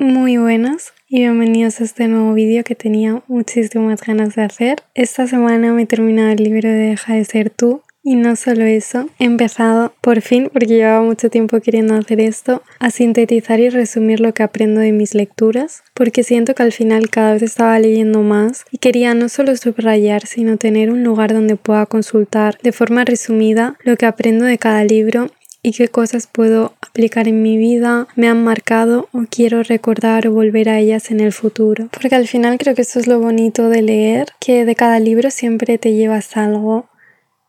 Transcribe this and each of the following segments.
Muy buenas y bienvenidos a este nuevo vídeo que tenía muchísimas ganas de hacer. Esta semana me he terminado el libro de Deja de ser tú y no solo eso, he empezado por fin, porque llevaba mucho tiempo queriendo hacer esto, a sintetizar y resumir lo que aprendo de mis lecturas, porque siento que al final cada vez estaba leyendo más y quería no solo subrayar, sino tener un lugar donde pueda consultar de forma resumida lo que aprendo de cada libro y qué cosas puedo aplicar en mi vida, me han marcado o quiero recordar o volver a ellas en el futuro. Porque al final creo que esto es lo bonito de leer, que de cada libro siempre te llevas algo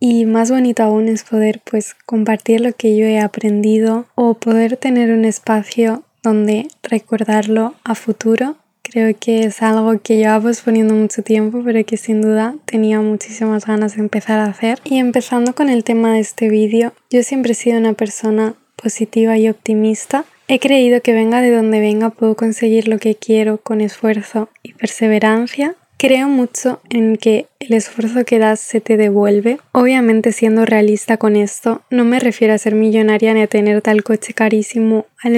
y más bonito aún es poder pues compartir lo que yo he aprendido o poder tener un espacio donde recordarlo a futuro Creo que es algo que llevaba posponiendo mucho tiempo, pero que sin duda tenía muchísimas ganas de empezar a hacer. Y empezando con el tema de este vídeo, yo siempre he sido una persona positiva y optimista. He creído que venga de donde venga puedo conseguir lo que quiero con esfuerzo y perseverancia Creo mucho en que el esfuerzo que das se te devuelve. Obviamente siendo realista con esto, no me refiero a ser millonaria ni a tener tal coche carísimo a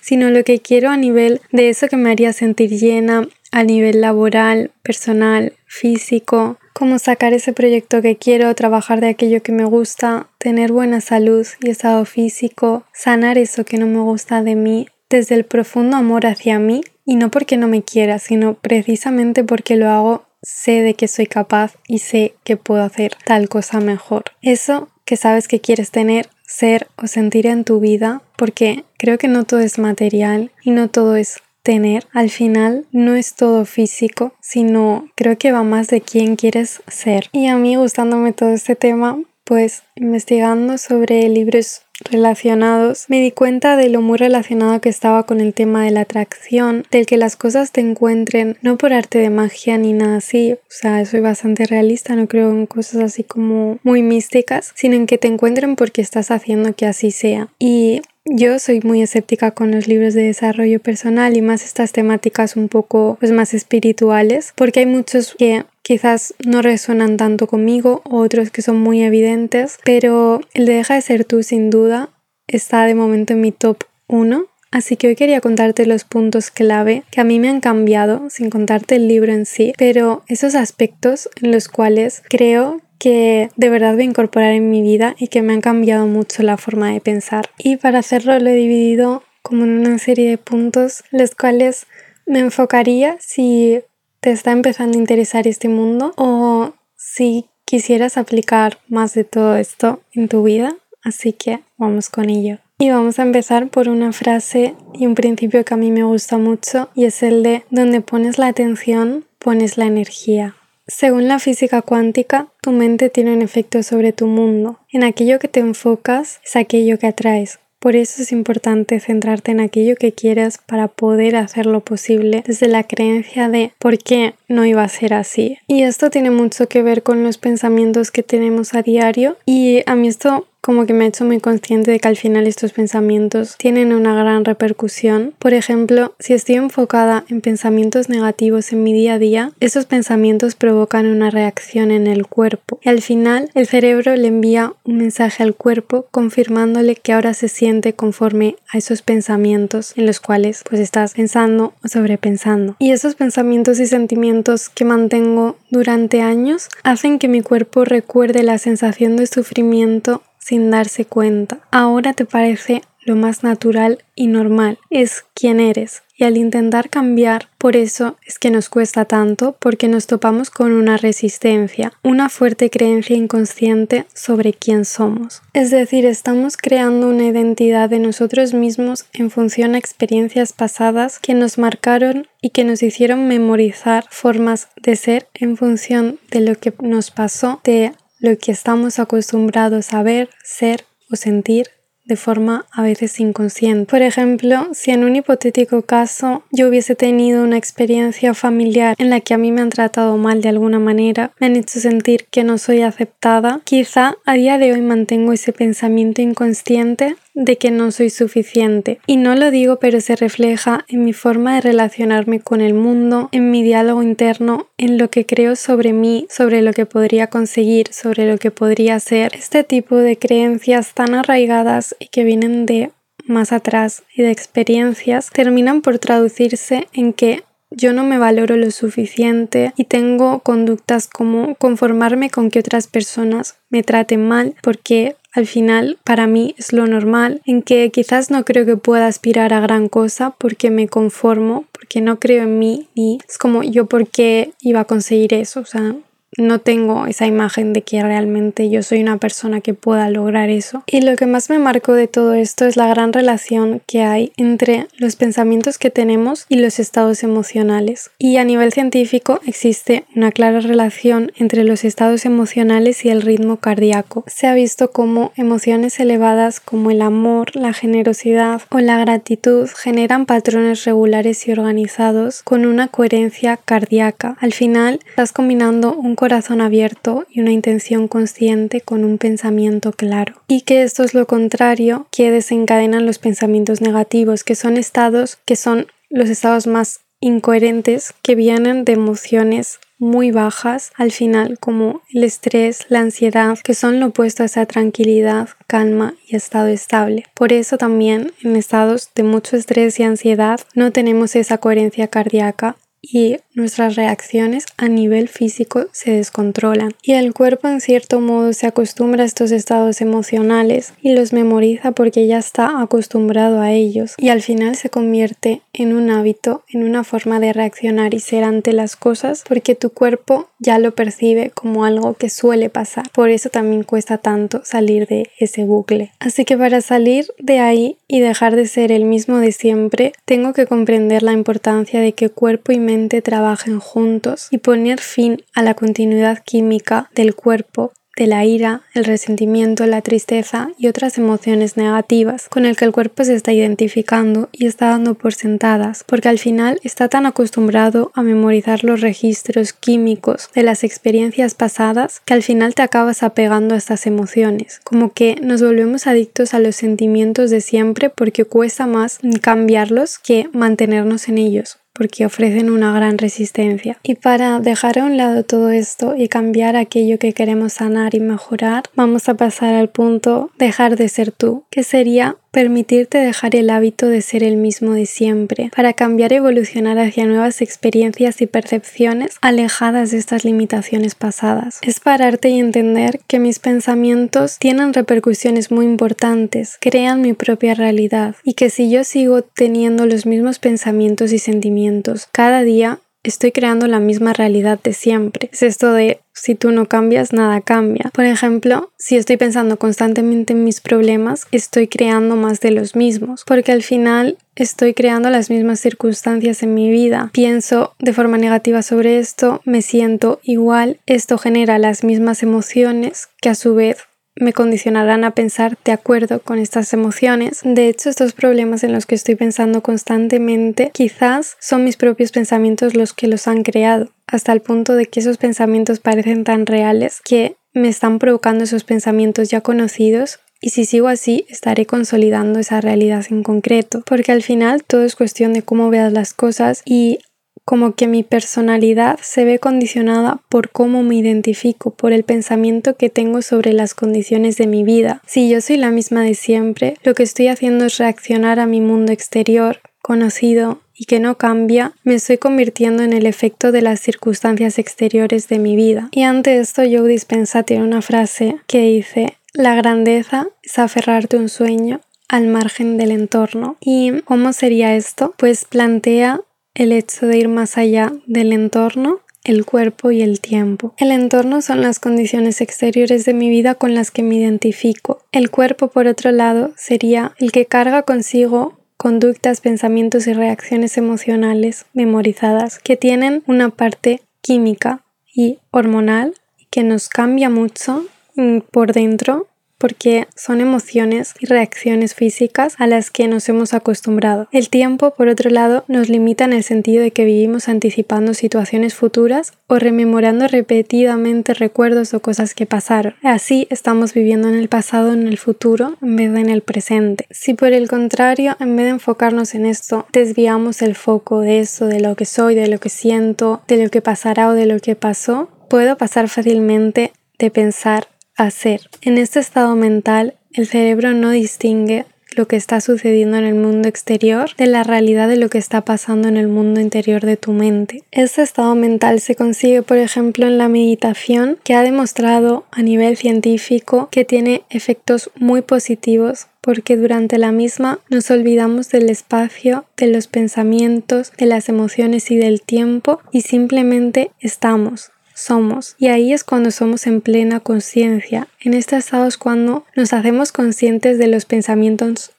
sino lo que quiero a nivel de eso que me haría sentir llena, a nivel laboral, personal, físico, como sacar ese proyecto que quiero, trabajar de aquello que me gusta, tener buena salud y estado físico, sanar eso que no me gusta de mí desde el profundo amor hacia mí y no porque no me quiera, sino precisamente porque lo hago, sé de que soy capaz y sé que puedo hacer tal cosa mejor. Eso que sabes que quieres tener, ser o sentir en tu vida, porque creo que no todo es material y no todo es tener. Al final no es todo físico, sino creo que va más de quién quieres ser. Y a mí gustándome todo este tema, pues investigando sobre libros relacionados, me di cuenta de lo muy relacionado que estaba con el tema de la atracción, del que las cosas te encuentren no por arte de magia ni nada así, o sea, soy bastante realista, no creo en cosas así como muy místicas, sino en que te encuentren porque estás haciendo que así sea. Y yo soy muy escéptica con los libros de desarrollo personal y más estas temáticas un poco pues, más espirituales, porque hay muchos que quizás no resuenan tanto conmigo, otros que son muy evidentes, pero el de Deja de ser tú sin duda está de momento en mi top 1. Así que hoy quería contarte los puntos clave que a mí me han cambiado, sin contarte el libro en sí, pero esos aspectos en los cuales creo que de verdad voy a incorporar en mi vida y que me han cambiado mucho la forma de pensar. Y para hacerlo lo he dividido como en una serie de puntos, los cuales me enfocaría si te está empezando a interesar este mundo o si quisieras aplicar más de todo esto en tu vida. Así que vamos con ello. Y vamos a empezar por una frase y un principio que a mí me gusta mucho y es el de donde pones la atención, pones la energía. Según la física cuántica, tu mente tiene un efecto sobre tu mundo. En aquello que te enfocas es aquello que atraes. Por eso es importante centrarte en aquello que quieras para poder hacer lo posible desde la creencia de por qué no iba a ser así. Y esto tiene mucho que ver con los pensamientos que tenemos a diario y a mí esto como que me ha hecho muy consciente de que al final estos pensamientos tienen una gran repercusión. Por ejemplo, si estoy enfocada en pensamientos negativos en mi día a día, esos pensamientos provocan una reacción en el cuerpo y al final el cerebro le envía un mensaje al cuerpo confirmándole que ahora se siente conforme a esos pensamientos en los cuales pues estás pensando o sobrepensando. Y esos pensamientos y sentimientos que mantengo durante años hacen que mi cuerpo recuerde la sensación de sufrimiento sin darse cuenta. Ahora te parece lo más natural y normal, es quien eres. Y al intentar cambiar, por eso es que nos cuesta tanto, porque nos topamos con una resistencia, una fuerte creencia inconsciente sobre quién somos. Es decir, estamos creando una identidad de nosotros mismos en función a experiencias pasadas que nos marcaron y que nos hicieron memorizar formas de ser en función de lo que nos pasó, de lo que estamos acostumbrados a ver, ser o sentir de forma a veces inconsciente. Por ejemplo, si en un hipotético caso yo hubiese tenido una experiencia familiar en la que a mí me han tratado mal de alguna manera, me han hecho sentir que no soy aceptada, quizá a día de hoy mantengo ese pensamiento inconsciente de que no soy suficiente. Y no lo digo, pero se refleja en mi forma de relacionarme con el mundo, en mi diálogo interno, en lo que creo sobre mí, sobre lo que podría conseguir, sobre lo que podría ser. Este tipo de creencias tan arraigadas y que vienen de más atrás y de experiencias terminan por traducirse en que yo no me valoro lo suficiente y tengo conductas como conformarme con que otras personas me traten mal porque al final para mí es lo normal, en que quizás no creo que pueda aspirar a gran cosa porque me conformo, porque no creo en mí y es como yo por qué iba a conseguir eso, o sea, no tengo esa imagen de que realmente yo soy una persona que pueda lograr eso. Y lo que más me marcó de todo esto es la gran relación que hay entre los pensamientos que tenemos y los estados emocionales. Y a nivel científico existe una clara relación entre los estados emocionales y el ritmo cardíaco. Se ha visto como emociones elevadas como el amor, la generosidad o la gratitud generan patrones regulares y organizados con una coherencia cardíaca. Al final estás combinando un corazón abierto y una intención consciente con un pensamiento claro. Y que esto es lo contrario que desencadenan los pensamientos negativos, que son estados que son los estados más incoherentes que vienen de emociones muy bajas al final como el estrés, la ansiedad, que son lo opuesto a esa tranquilidad, calma y estado estable. Por eso también en estados de mucho estrés y ansiedad no tenemos esa coherencia cardíaca y nuestras reacciones a nivel físico se descontrolan y el cuerpo en cierto modo se acostumbra a estos estados emocionales y los memoriza porque ya está acostumbrado a ellos y al final se convierte en un hábito, en una forma de reaccionar y ser ante las cosas porque tu cuerpo ya lo percibe como algo que suele pasar. Por eso también cuesta tanto salir de ese bucle. Así que para salir de ahí y dejar de ser el mismo de siempre, tengo que comprender la importancia de que cuerpo y mente trabajen juntos y poner fin a la continuidad química del cuerpo de la ira, el resentimiento, la tristeza y otras emociones negativas con el que el cuerpo se está identificando y está dando por sentadas, porque al final está tan acostumbrado a memorizar los registros químicos de las experiencias pasadas que al final te acabas apegando a estas emociones, como que nos volvemos adictos a los sentimientos de siempre porque cuesta más cambiarlos que mantenernos en ellos porque ofrecen una gran resistencia. Y para dejar a un lado todo esto y cambiar aquello que queremos sanar y mejorar, vamos a pasar al punto dejar de ser tú, que sería permitirte dejar el hábito de ser el mismo de siempre, para cambiar y evolucionar hacia nuevas experiencias y percepciones alejadas de estas limitaciones pasadas. Es pararte y entender que mis pensamientos tienen repercusiones muy importantes, crean mi propia realidad y que si yo sigo teniendo los mismos pensamientos y sentimientos cada día, estoy creando la misma realidad de siempre. Es esto de si tú no cambias, nada cambia. Por ejemplo, si estoy pensando constantemente en mis problemas, estoy creando más de los mismos, porque al final estoy creando las mismas circunstancias en mi vida. Pienso de forma negativa sobre esto, me siento igual, esto genera las mismas emociones que a su vez me condicionarán a pensar de acuerdo con estas emociones. De hecho, estos problemas en los que estoy pensando constantemente quizás son mis propios pensamientos los que los han creado, hasta el punto de que esos pensamientos parecen tan reales que me están provocando esos pensamientos ya conocidos y si sigo así estaré consolidando esa realidad en concreto, porque al final todo es cuestión de cómo veas las cosas y como que mi personalidad se ve condicionada por cómo me identifico, por el pensamiento que tengo sobre las condiciones de mi vida. Si yo soy la misma de siempre, lo que estoy haciendo es reaccionar a mi mundo exterior, conocido y que no cambia, me estoy convirtiendo en el efecto de las circunstancias exteriores de mi vida. Y ante esto Joe Dispensa tiene una frase que dice, la grandeza es aferrarte a un sueño al margen del entorno. ¿Y cómo sería esto? Pues plantea el hecho de ir más allá del entorno, el cuerpo y el tiempo. El entorno son las condiciones exteriores de mi vida con las que me identifico. El cuerpo, por otro lado, sería el que carga consigo conductas, pensamientos y reacciones emocionales memorizadas que tienen una parte química y hormonal que nos cambia mucho mm, por dentro porque son emociones y reacciones físicas a las que nos hemos acostumbrado. El tiempo, por otro lado, nos limita en el sentido de que vivimos anticipando situaciones futuras o rememorando repetidamente recuerdos o cosas que pasaron. Así estamos viviendo en el pasado en el futuro en vez de en el presente. Si por el contrario, en vez de enfocarnos en esto, desviamos el foco de eso, de lo que soy, de lo que siento, de lo que pasará o de lo que pasó, puedo pasar fácilmente de pensar hacer. En este estado mental, el cerebro no distingue lo que está sucediendo en el mundo exterior de la realidad de lo que está pasando en el mundo interior de tu mente. Este estado mental se consigue, por ejemplo, en la meditación, que ha demostrado a nivel científico que tiene efectos muy positivos porque durante la misma nos olvidamos del espacio, de los pensamientos, de las emociones y del tiempo y simplemente estamos, somos. Y ahí es cuando somos en plena conciencia. En este estado es cuando nos hacemos conscientes de los pensamientos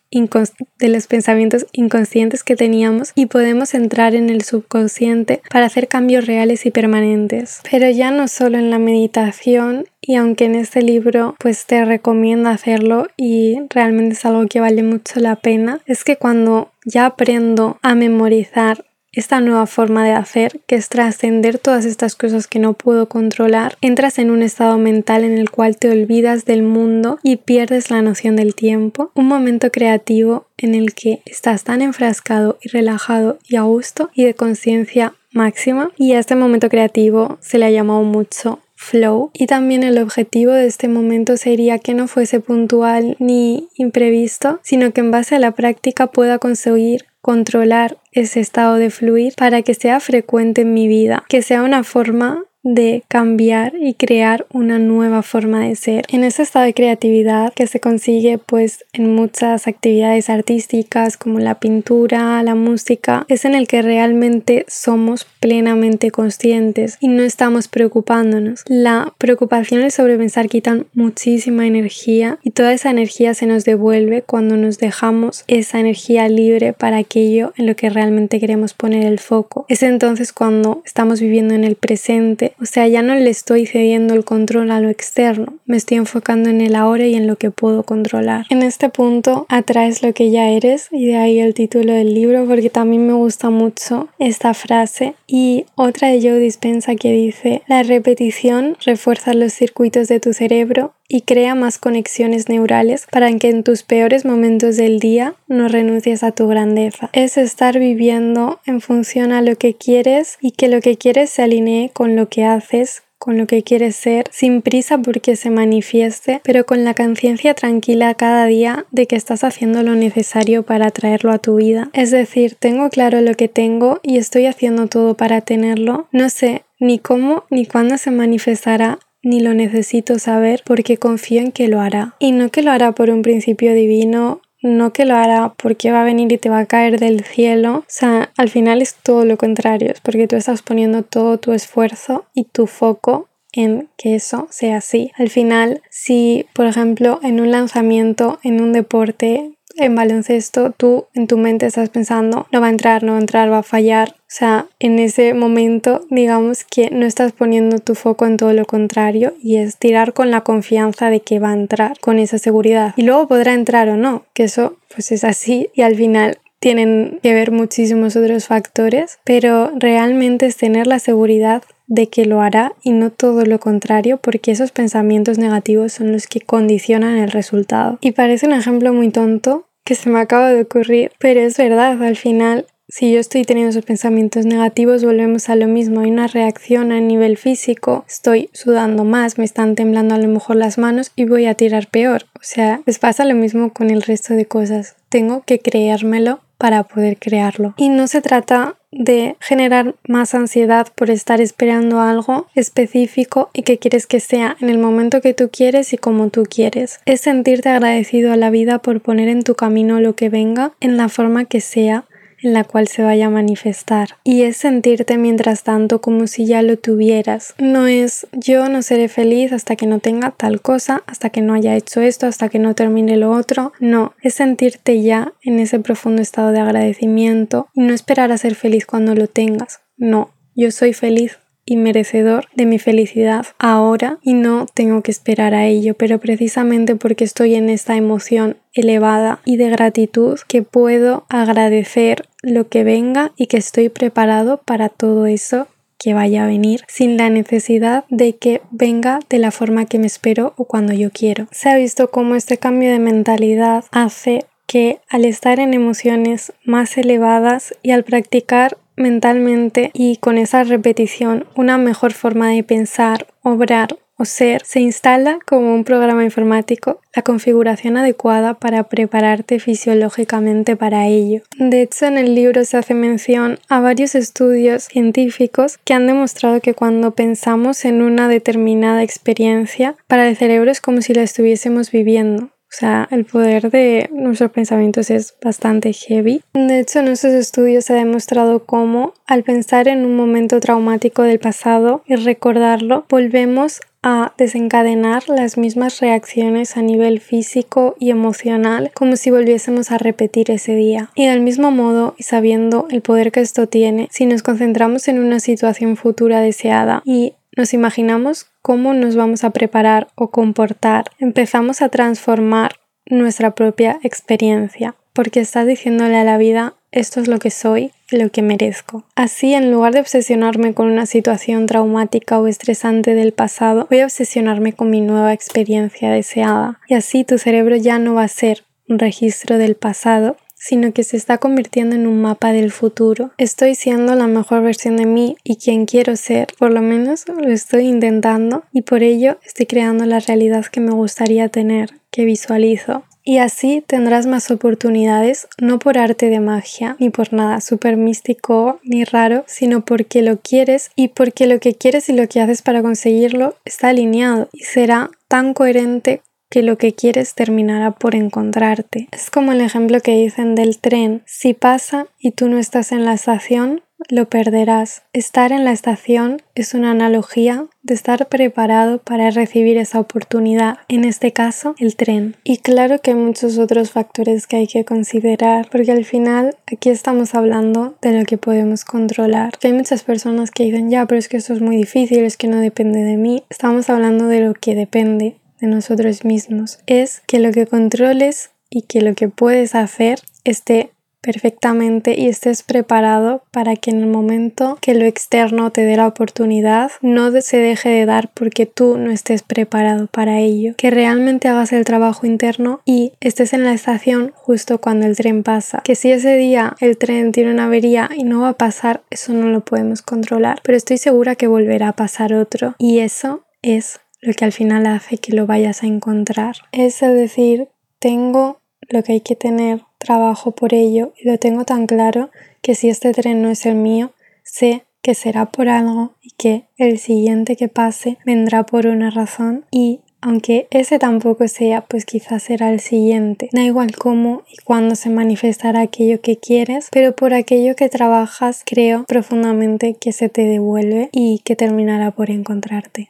de los pensamientos inconscientes que teníamos y podemos entrar en el subconsciente para hacer cambios reales y permanentes. Pero ya no solo en la meditación y aunque en este libro pues te recomiendo hacerlo y realmente es algo que vale mucho la pena, es que cuando ya aprendo a memorizar esta nueva forma de hacer, que es trascender todas estas cosas que no puedo controlar, entras en un estado mental en el cual te olvidas del mundo y pierdes la noción del tiempo, un momento creativo en el que estás tan enfrascado y relajado y a gusto y de conciencia máxima. Y a este momento creativo se le ha llamado mucho flow. Y también el objetivo de este momento sería que no fuese puntual ni imprevisto, sino que en base a la práctica pueda conseguir controlar ese estado de fluir para que sea frecuente en mi vida, que sea una forma de cambiar y crear una nueva forma de ser. En ese estado de creatividad que se consigue pues en muchas actividades artísticas como la pintura, la música, es en el que realmente somos plenamente conscientes y no estamos preocupándonos. La preocupación y el sobrepensar quitan muchísima energía y toda esa energía se nos devuelve cuando nos dejamos esa energía libre para aquello en lo que realmente queremos poner el foco. Es entonces cuando estamos viviendo en el presente o sea, ya no le estoy cediendo el control a lo externo, me estoy enfocando en el ahora y en lo que puedo controlar. En este punto atraes lo que ya eres y de ahí el título del libro porque también me gusta mucho esta frase y otra de Joe Dispensa que dice, la repetición refuerza los circuitos de tu cerebro y crea más conexiones neurales para que en tus peores momentos del día no renuncies a tu grandeza. Es estar viviendo en función a lo que quieres y que lo que quieres se alinee con lo que haces, con lo que quieres ser, sin prisa porque se manifieste, pero con la conciencia tranquila cada día de que estás haciendo lo necesario para traerlo a tu vida. Es decir, tengo claro lo que tengo y estoy haciendo todo para tenerlo. No sé ni cómo ni cuándo se manifestará, ni lo necesito saber porque confío en que lo hará. Y no que lo hará por un principio divino, no que lo hará porque va a venir y te va a caer del cielo. O sea, al final es todo lo contrario, es porque tú estás poniendo todo tu esfuerzo y tu foco en que eso sea así. Al final, si por ejemplo en un lanzamiento, en un deporte, en baloncesto, tú en tu mente estás pensando, no va a entrar, no va a entrar, va a fallar. O sea, en ese momento, digamos que no estás poniendo tu foco en todo lo contrario y es tirar con la confianza de que va a entrar, con esa seguridad. Y luego podrá entrar o no, que eso pues es así y al final tienen que ver muchísimos otros factores, pero realmente es tener la seguridad de que lo hará y no todo lo contrario, porque esos pensamientos negativos son los que condicionan el resultado. Y parece un ejemplo muy tonto que se me acaba de ocurrir, pero es verdad, al final si yo estoy teniendo esos pensamientos negativos, volvemos a lo mismo. Hay una reacción a nivel físico. Estoy sudando más, me están temblando a lo mejor las manos y voy a tirar peor. O sea, les pasa lo mismo con el resto de cosas. Tengo que creérmelo para poder crearlo. Y no se trata de generar más ansiedad por estar esperando algo específico y que quieres que sea en el momento que tú quieres y como tú quieres. Es sentirte agradecido a la vida por poner en tu camino lo que venga en la forma que sea en la cual se vaya a manifestar. Y es sentirte mientras tanto como si ya lo tuvieras. No es yo no seré feliz hasta que no tenga tal cosa, hasta que no haya hecho esto, hasta que no termine lo otro. No, es sentirte ya en ese profundo estado de agradecimiento y no esperar a ser feliz cuando lo tengas. No, yo soy feliz y merecedor de mi felicidad ahora y no tengo que esperar a ello, pero precisamente porque estoy en esta emoción elevada y de gratitud que puedo agradecer lo que venga y que estoy preparado para todo eso que vaya a venir sin la necesidad de que venga de la forma que me espero o cuando yo quiero. Se ha visto cómo este cambio de mentalidad hace que al estar en emociones más elevadas y al practicar mentalmente y con esa repetición una mejor forma de pensar, obrar o ser, se instala como un programa informático la configuración adecuada para prepararte fisiológicamente para ello. De hecho, en el libro se hace mención a varios estudios científicos que han demostrado que cuando pensamos en una determinada experiencia, para el cerebro es como si la estuviésemos viviendo. O sea, el poder de nuestros pensamientos es bastante heavy. De hecho, en esos estudios se ha demostrado cómo al pensar en un momento traumático del pasado y recordarlo, volvemos a desencadenar las mismas reacciones a nivel físico y emocional como si volviésemos a repetir ese día. Y del mismo modo, sabiendo el poder que esto tiene, si nos concentramos en una situación futura deseada y nos imaginamos cómo nos vamos a preparar o comportar, empezamos a transformar nuestra propia experiencia, porque estás diciéndole a la vida esto es lo que soy y lo que merezco. Así, en lugar de obsesionarme con una situación traumática o estresante del pasado, voy a obsesionarme con mi nueva experiencia deseada. Y así tu cerebro ya no va a ser un registro del pasado, sino que se está convirtiendo en un mapa del futuro. Estoy siendo la mejor versión de mí y quien quiero ser, por lo menos lo estoy intentando y por ello estoy creando la realidad que me gustaría tener, que visualizo. Y así tendrás más oportunidades, no por arte de magia, ni por nada súper místico ni raro, sino porque lo quieres y porque lo que quieres y lo que haces para conseguirlo está alineado y será tan coherente que lo que quieres terminará por encontrarte. Es como el ejemplo que dicen del tren. Si pasa y tú no estás en la estación, lo perderás. Estar en la estación es una analogía de estar preparado para recibir esa oportunidad, en este caso el tren. Y claro que hay muchos otros factores que hay que considerar, porque al final aquí estamos hablando de lo que podemos controlar. hay muchas personas que dicen, ya, pero es que esto es muy difícil, es que no depende de mí. Estamos hablando de lo que depende de nosotros mismos. Es que lo que controles y que lo que puedes hacer esté perfectamente y estés preparado para que en el momento que lo externo te dé la oportunidad no se deje de dar porque tú no estés preparado para ello. Que realmente hagas el trabajo interno y estés en la estación justo cuando el tren pasa. Que si ese día el tren tiene una avería y no va a pasar, eso no lo podemos controlar. Pero estoy segura que volverá a pasar otro y eso es lo que al final hace que lo vayas a encontrar. Es decir, tengo lo que hay que tener, trabajo por ello y lo tengo tan claro que si este tren no es el mío, sé que será por algo y que el siguiente que pase vendrá por una razón y aunque ese tampoco sea, pues quizás será el siguiente. Da igual cómo y cuándo se manifestará aquello que quieres, pero por aquello que trabajas creo profundamente que se te devuelve y que terminará por encontrarte.